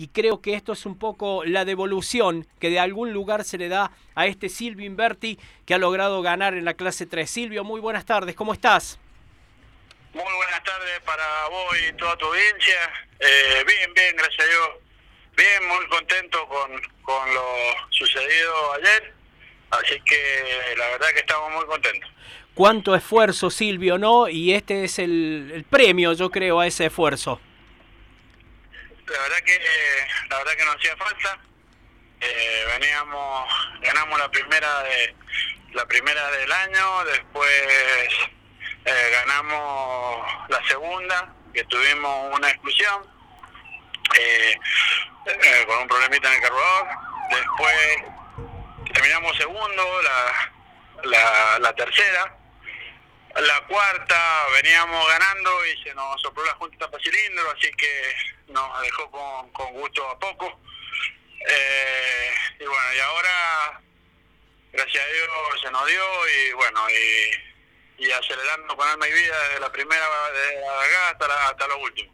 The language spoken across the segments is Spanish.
y creo que esto es un poco la devolución que de algún lugar se le da a este Silvio Inverti que ha logrado ganar en la clase 3. Silvio, muy buenas tardes, ¿cómo estás? Muy buenas tardes para vos y toda tu audiencia. Eh, bien, bien, gracias a Dios. Bien, muy contento con, con lo sucedido ayer. Así que la verdad que estamos muy contentos. Cuánto esfuerzo, Silvio, ¿no? Y este es el, el premio, yo creo, a ese esfuerzo la verdad que la verdad que no hacía falta. Eh, veníamos ganamos la primera de la primera del año después eh, ganamos la segunda que tuvimos una exclusión eh, con un problemita en el carburador. Después terminamos segundo la la, la tercera cuarta veníamos ganando y se nos sopló la junta para cilindro, así que nos dejó con, con gusto a poco. Eh, y bueno, y ahora, gracias a Dios, se nos dio y bueno, y, y acelerando con alma y vida desde la primera de acá hasta, hasta lo último.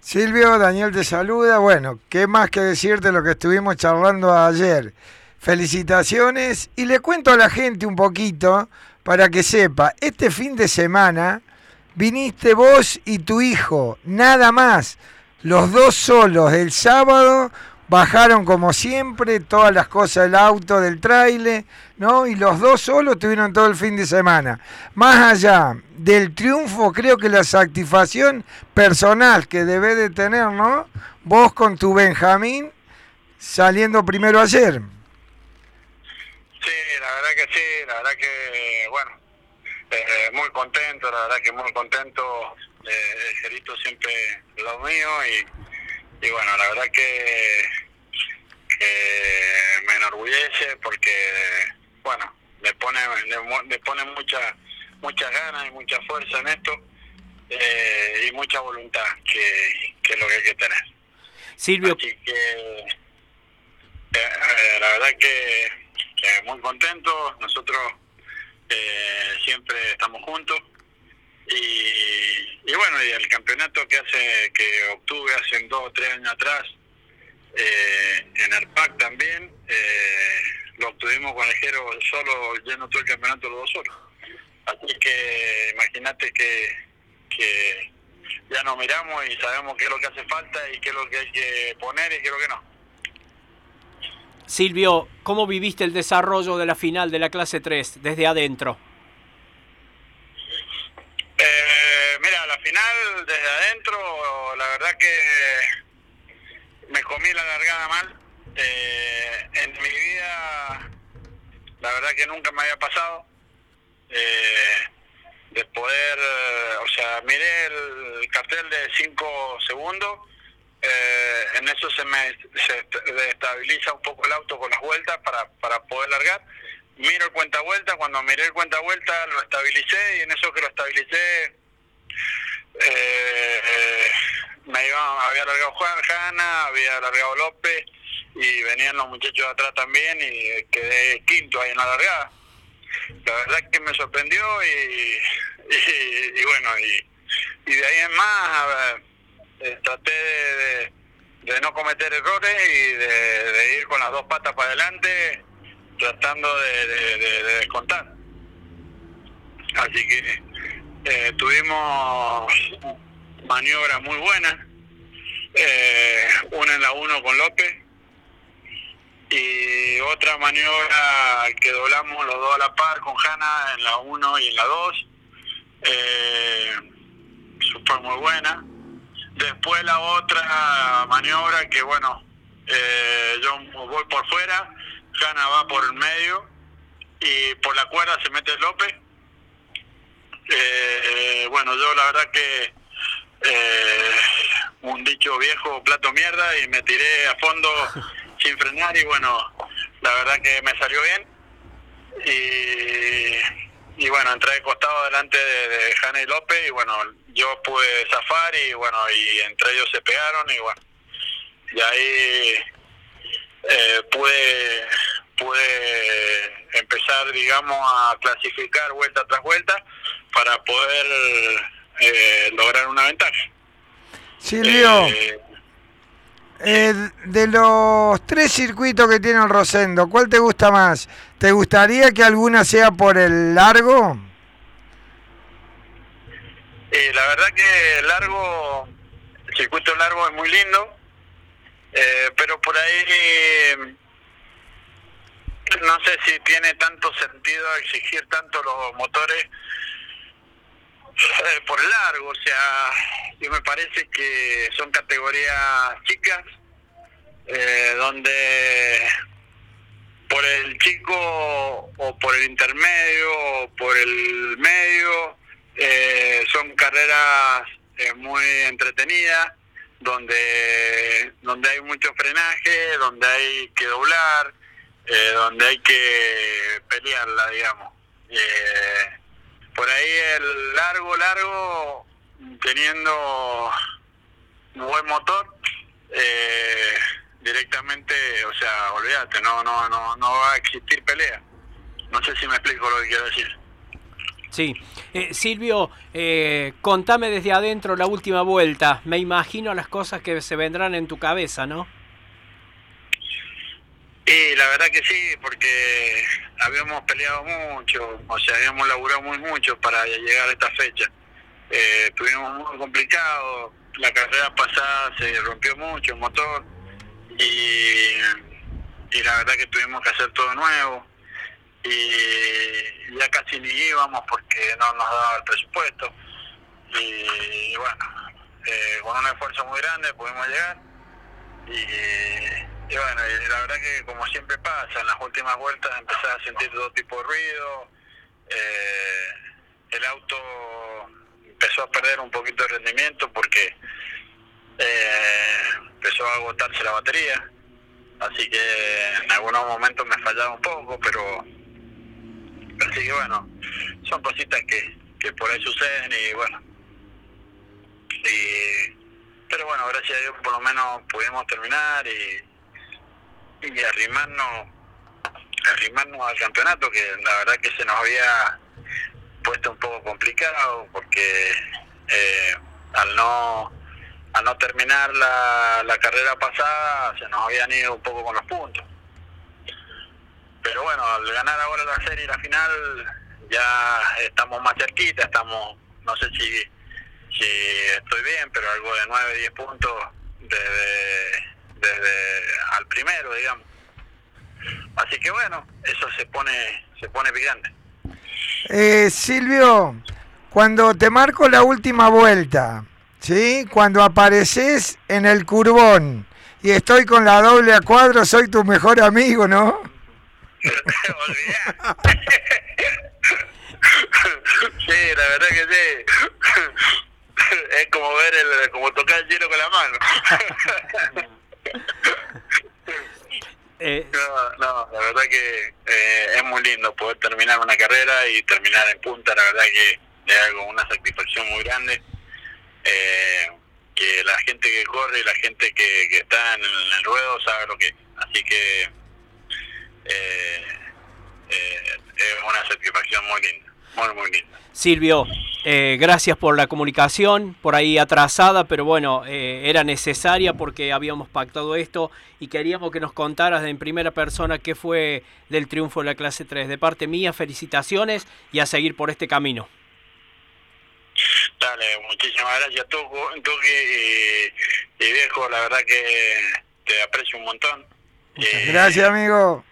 Silvio, Daniel te saluda. Bueno, ¿qué más que decirte lo que estuvimos charlando ayer? Felicitaciones y le cuento a la gente un poquito para que sepa, este fin de semana viniste vos y tu hijo, nada más, los dos solos, el sábado bajaron como siempre todas las cosas del auto, del trailer, ¿no? Y los dos solos tuvieron todo el fin de semana. Más allá del triunfo, creo que la satisfacción personal que debe de tener, ¿no? Vos con tu Benjamín saliendo primero ayer. Sí, la verdad que sí, la verdad que, bueno, eh, muy contento, la verdad que muy contento. Eh, el Gerito siempre lo mío y, y bueno, la verdad que, que me enorgullece porque, bueno, me pone, me, pone mucha, muchas ganas y mucha fuerza en esto eh, y mucha voluntad, que, que es lo que hay que tener. Silvio. Así que, la verdad que eh, muy contentos, nosotros eh, siempre estamos juntos bueno, y el campeonato que hace que obtuve hace dos o tres años atrás eh, en el PAC también, eh, lo obtuvimos con el Jero solo, lleno todo el campeonato los dos solos. Así que imagínate que, que ya nos miramos y sabemos qué es lo que hace falta y qué es lo que hay que poner y qué es lo que no. Silvio, ¿cómo viviste el desarrollo de la final de la clase 3 desde adentro? Eh, mira, la final desde adentro, la verdad que me comí la largada mal. Eh, en mi vida, la verdad que nunca me había pasado. Eh, de poder, o sea, miré el cartel de 5 segundos eh, en eso se me se estabiliza un poco el auto con las vueltas para, para poder largar. Miro el cuenta vuelta, cuando miré el cuenta vuelta lo estabilicé y en eso que lo estabilicé eh, me iba, había largado Juan Jana, había largado López y venían los muchachos de atrás también y quedé quinto ahí en la largada. La verdad que me sorprendió y, y, bueno, y, y de ahí en más, a eh, traté de, de, no cometer errores y de, ir con las dos patas para adelante tratando de, descontar. Así que eh, tuvimos maniobras muy buenas, eh, una en la 1 con López y otra maniobra que doblamos los dos a la par con Hanna en la 1 y en la 2. Eh, fue muy buena. Después la otra maniobra que, bueno, eh, yo voy por fuera, Hanna va por el medio y por la cuerda se mete López. Eh, bueno, yo la verdad que eh, un dicho viejo, plato mierda, y me tiré a fondo sin frenar y bueno, la verdad que me salió bien. Y, y bueno, entré de costado delante de, de y López y bueno, yo pude zafar y bueno, y entre ellos se pegaron y bueno, y ahí eh, pude, pude empezar, digamos, a clasificar vuelta tras vuelta para poder eh, lograr una ventaja. Silvio, eh, Eh, de los tres circuitos que tiene el Rosendo, ¿cuál te gusta más? ¿Te gustaría que alguna sea por el largo? Eh, la verdad que el largo, el circuito largo es muy lindo, eh, pero por ahí no sé si tiene tanto sentido exigir tanto los motores eh, por largo, o sea, yo me parece que son categorías chicas, eh, donde por el chico o por el intermedio o por el medio eh, son carreras muy entretenidas, donde donde hay mucho frenaje, donde hay que doblar, donde hay que pelearla, digamos. Eh, por ahí el largo, largo, teniendo buen motor, eh, directamente, o sea, olvídate, no, no, no, no va a existir pelea. No sé si me explico lo que quiero decir. Sí. Eh, Silvio, eh, contame desde adentro la última vuelta. Me imagino las cosas que se vendrán en tu cabeza, ¿no? Y la verdad que sí, porque habíamos peleado mucho, o sea, habíamos laburado muy mucho para llegar a esta fecha. Eh, tuvimos muy complicado, la carrera pasada se rompió mucho el motor y, y la verdad que tuvimos que hacer todo nuevo. Y ya casi ni íbamos porque no nos daba el presupuesto. Y, bueno, eh, con un esfuerzo muy grande pudimos llegar. Y y bueno, y la verdad que como siempre pasa, en las últimas vueltas empezás a sentir todo tipo de ruido, eh, el auto empezó a perder un poquito de rendimiento porque eh, empezó a agotarse la batería, así que en algunos momentos me fallaba un poco, pero así que bueno, son cositas que, que por ahí suceden y bueno, y, pero bueno, gracias a Dios por lo menos pudimos terminar y y arrimarnos, arrimarnos al campeonato, que la verdad que se nos había puesto un poco complicado, porque eh, al no al no terminar la, la carrera pasada se nos habían ido un poco con los puntos. Pero bueno, al ganar ahora la serie y la final ya estamos más cerquita, estamos, no sé si, si estoy bien, pero algo de 9, 10 puntos desde desde primero, digamos. Así que bueno, eso se pone, se pone picante. Eh, Silvio, cuando te marco la última vuelta, ¿sí? Cuando apareces en el curbón y estoy con la doble a cuadro, soy tu mejor amigo, ¿no? sí, la verdad que sí. es como ver el, como tocar el hielo con la mano. Eh, no, no, la verdad que eh, es muy lindo poder terminar una carrera y terminar en punta, la verdad que es algo, una satisfacción muy grande. Eh, que la gente que corre y la gente que, que está en el, ruedo sabe lo que es. Así que es una satisfacción muy linda, muy, muy linda. Silvio, eh, gracias por la comunicación, por ahí atrasada, pero bueno, eh, era necesaria porque habíamos pactado esto y queríamos que nos contaras en primera persona qué fue del triunfo de la clase 3. De parte mía, felicitaciones y a seguir por este camino. Dale, muchísimas gracias, Tuki y, y, viejo, la verdad que te aprecio un montón. gracias, amigo.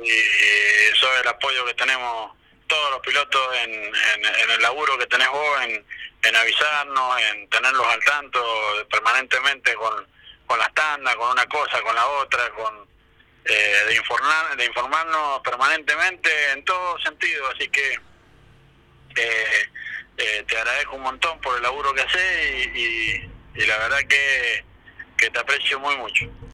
Y, y sobre el apoyo que tenemos todos los pilotos en, en, el laburo que tenés vos, en, en avisarnos, en tenerlos al tanto permanentemente con, con las tandas, con una cosa, con la otra, con eh, de, informar, de informarnos permanentemente en todo sentido. Así que eh, eh, te agradezco un montón por el laburo que haces y, y, y la verdad que, que te aprecio muy mucho.